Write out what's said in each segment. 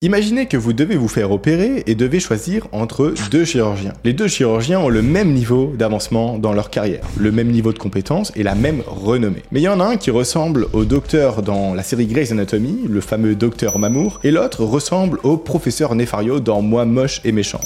Imaginez que vous devez vous faire opérer et devez choisir entre deux chirurgiens. Les deux chirurgiens ont le même niveau d'avancement dans leur carrière, le même niveau de compétence et la même renommée. Mais il y en a un qui ressemble au docteur dans la série Grey's Anatomy, le fameux docteur Mamour, et l'autre ressemble au professeur Nefario dans Moi moche et méchant.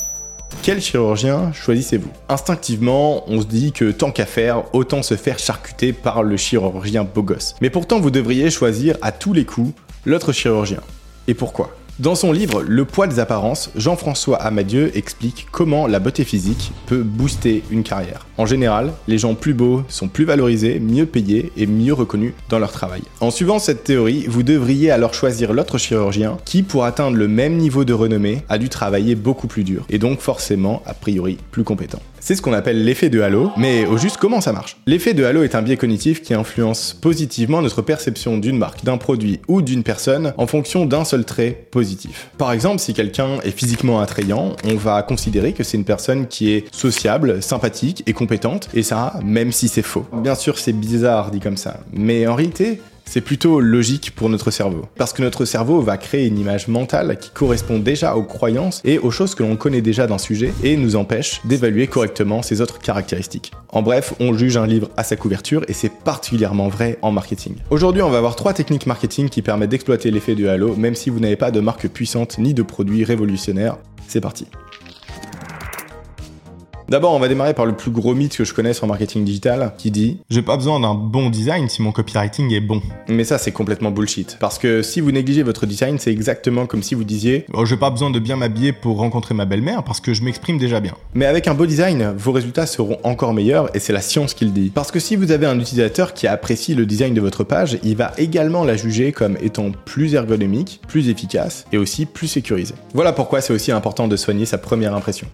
Quel chirurgien choisissez-vous? Instinctivement, on se dit que tant qu'à faire, autant se faire charcuter par le chirurgien beau gosse. Mais pourtant, vous devriez choisir à tous les coups l'autre chirurgien. Et pourquoi? Dans son livre Le poids des apparences, Jean-François Amadieu explique comment la beauté physique peut booster une carrière. En général, les gens plus beaux sont plus valorisés, mieux payés et mieux reconnus dans leur travail. En suivant cette théorie, vous devriez alors choisir l'autre chirurgien qui, pour atteindre le même niveau de renommée, a dû travailler beaucoup plus dur et donc forcément, a priori, plus compétent. C'est ce qu'on appelle l'effet de halo, mais au juste comment ça marche? L'effet de halo est un biais cognitif qui influence positivement notre perception d'une marque, d'un produit ou d'une personne en fonction d'un seul trait positif. Par exemple, si quelqu'un est physiquement attrayant, on va considérer que c'est une personne qui est sociable, sympathique et compétente, et ça, même si c'est faux. Bien sûr, c'est bizarre dit comme ça, mais en réalité, c'est plutôt logique pour notre cerveau. Parce que notre cerveau va créer une image mentale qui correspond déjà aux croyances et aux choses que l'on connaît déjà d'un sujet et nous empêche d'évaluer correctement ses autres caractéristiques. En bref, on juge un livre à sa couverture et c'est particulièrement vrai en marketing. Aujourd'hui, on va voir trois techniques marketing qui permettent d'exploiter l'effet de halo même si vous n'avez pas de marque puissante ni de produits révolutionnaires. C'est parti. D'abord, on va démarrer par le plus gros mythe que je connaisse en marketing digital, qui dit J'ai pas besoin d'un bon design si mon copywriting est bon. Mais ça, c'est complètement bullshit. Parce que si vous négligez votre design, c'est exactement comme si vous disiez oh, J'ai pas besoin de bien m'habiller pour rencontrer ma belle-mère parce que je m'exprime déjà bien. Mais avec un beau design, vos résultats seront encore meilleurs et c'est la science qui le dit. Parce que si vous avez un utilisateur qui apprécie le design de votre page, il va également la juger comme étant plus ergonomique, plus efficace et aussi plus sécurisée. Voilà pourquoi c'est aussi important de soigner sa première impression.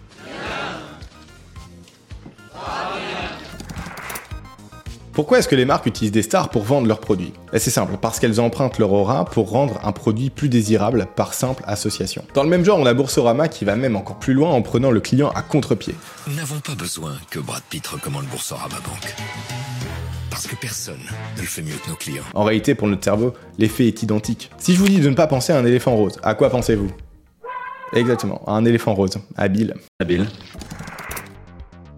Pourquoi est-ce que les marques utilisent des stars pour vendre leurs produits? Eh, C'est simple, parce qu'elles empruntent leur aura pour rendre un produit plus désirable par simple association. Dans le même genre, on a Boursorama qui va même encore plus loin en prenant le client à contre-pied. Nous n'avons pas besoin que Brad Pitt recommande Boursorama Banque. Parce que personne ne le fait mieux que nos clients. En réalité, pour notre cerveau, l'effet est identique. Si je vous dis de ne pas penser à un éléphant rose, à quoi pensez-vous? Exactement, à un éléphant rose. Habile. Habile.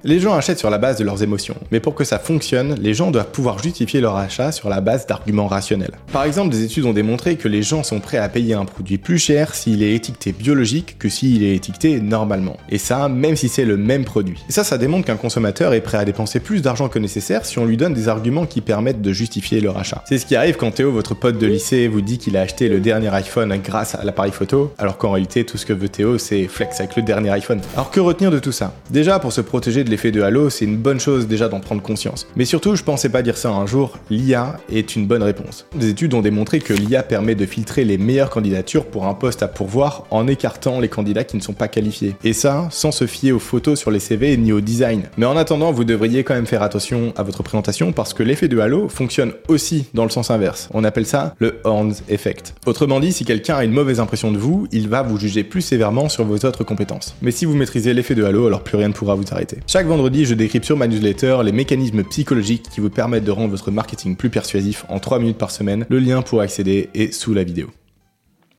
Les gens achètent sur la base de leurs émotions, mais pour que ça fonctionne, les gens doivent pouvoir justifier leur achat sur la base d'arguments rationnels. Par exemple, des études ont démontré que les gens sont prêts à payer un produit plus cher s'il est étiqueté biologique que s'il est étiqueté normalement. Et ça, même si c'est le même produit. Et ça, ça démontre qu'un consommateur est prêt à dépenser plus d'argent que nécessaire si on lui donne des arguments qui permettent de justifier leur achat. C'est ce qui arrive quand Théo, votre pote de lycée, vous dit qu'il a acheté le dernier iPhone grâce à l'appareil photo, alors qu'en réalité, tout ce que veut Théo, c'est flex avec le dernier iPhone. Alors que retenir de tout ça? Déjà, pour se protéger de l'effet de halo, c'est une bonne chose déjà d'en prendre conscience. Mais surtout, je pensais pas dire ça un jour, l'IA est une bonne réponse. Des études ont démontré que l'IA permet de filtrer les meilleures candidatures pour un poste à pourvoir en écartant les candidats qui ne sont pas qualifiés. Et ça, sans se fier aux photos sur les CV ni au design. Mais en attendant, vous devriez quand même faire attention à votre présentation parce que l'effet de halo fonctionne aussi dans le sens inverse. On appelle ça le Horns Effect. Autrement dit, si quelqu'un a une mauvaise impression de vous, il va vous juger plus sévèrement sur vos autres compétences. Mais si vous maîtrisez l'effet de halo, alors plus rien ne pourra vous arrêter. Chaque vendredi, je décris sur ma newsletter les mécanismes psychologiques qui vous permettent de rendre votre marketing plus persuasif en 3 minutes par semaine. Le lien pour accéder est sous la vidéo.